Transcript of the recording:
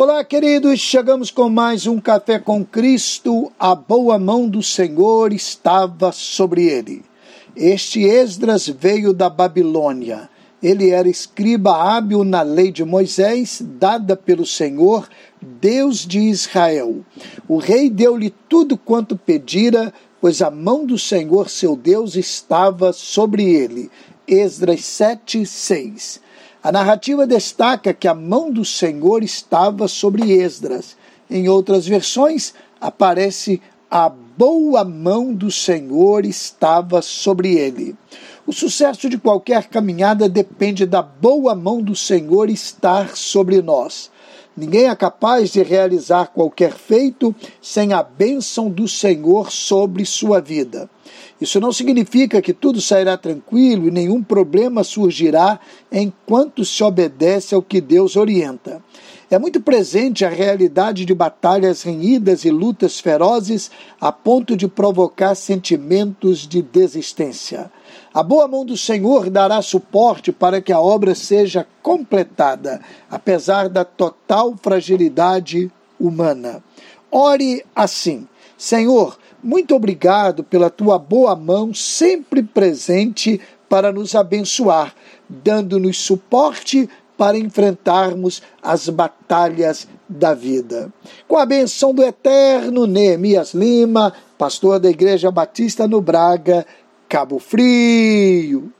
Olá, queridos, chegamos com mais um Café com Cristo. A boa mão do Senhor estava sobre ele. Este Esdras veio da Babilônia. Ele era escriba hábil na lei de Moisés, dada pelo Senhor, Deus de Israel. O rei deu-lhe tudo quanto pedira, pois a mão do Senhor, seu Deus, estava sobre ele. Esdras 7, 6. A narrativa destaca que a mão do Senhor estava sobre Esdras. Em outras versões, aparece a boa mão do Senhor estava sobre ele. O sucesso de qualquer caminhada depende da boa mão do Senhor estar sobre nós. Ninguém é capaz de realizar qualquer feito sem a bênção do Senhor sobre sua vida. Isso não significa que tudo sairá tranquilo e nenhum problema surgirá enquanto se obedece ao que Deus orienta. É muito presente a realidade de batalhas renhidas e lutas ferozes a ponto de provocar sentimentos de desistência. A boa mão do Senhor dará suporte para que a obra seja completada, apesar da total fragilidade humana. Ore assim: Senhor, muito obrigado pela tua boa mão sempre presente para nos abençoar, dando-nos suporte para enfrentarmos as batalhas da vida. Com a benção do eterno Neemias Lima, pastor da Igreja Batista no Braga, Cabo Frio.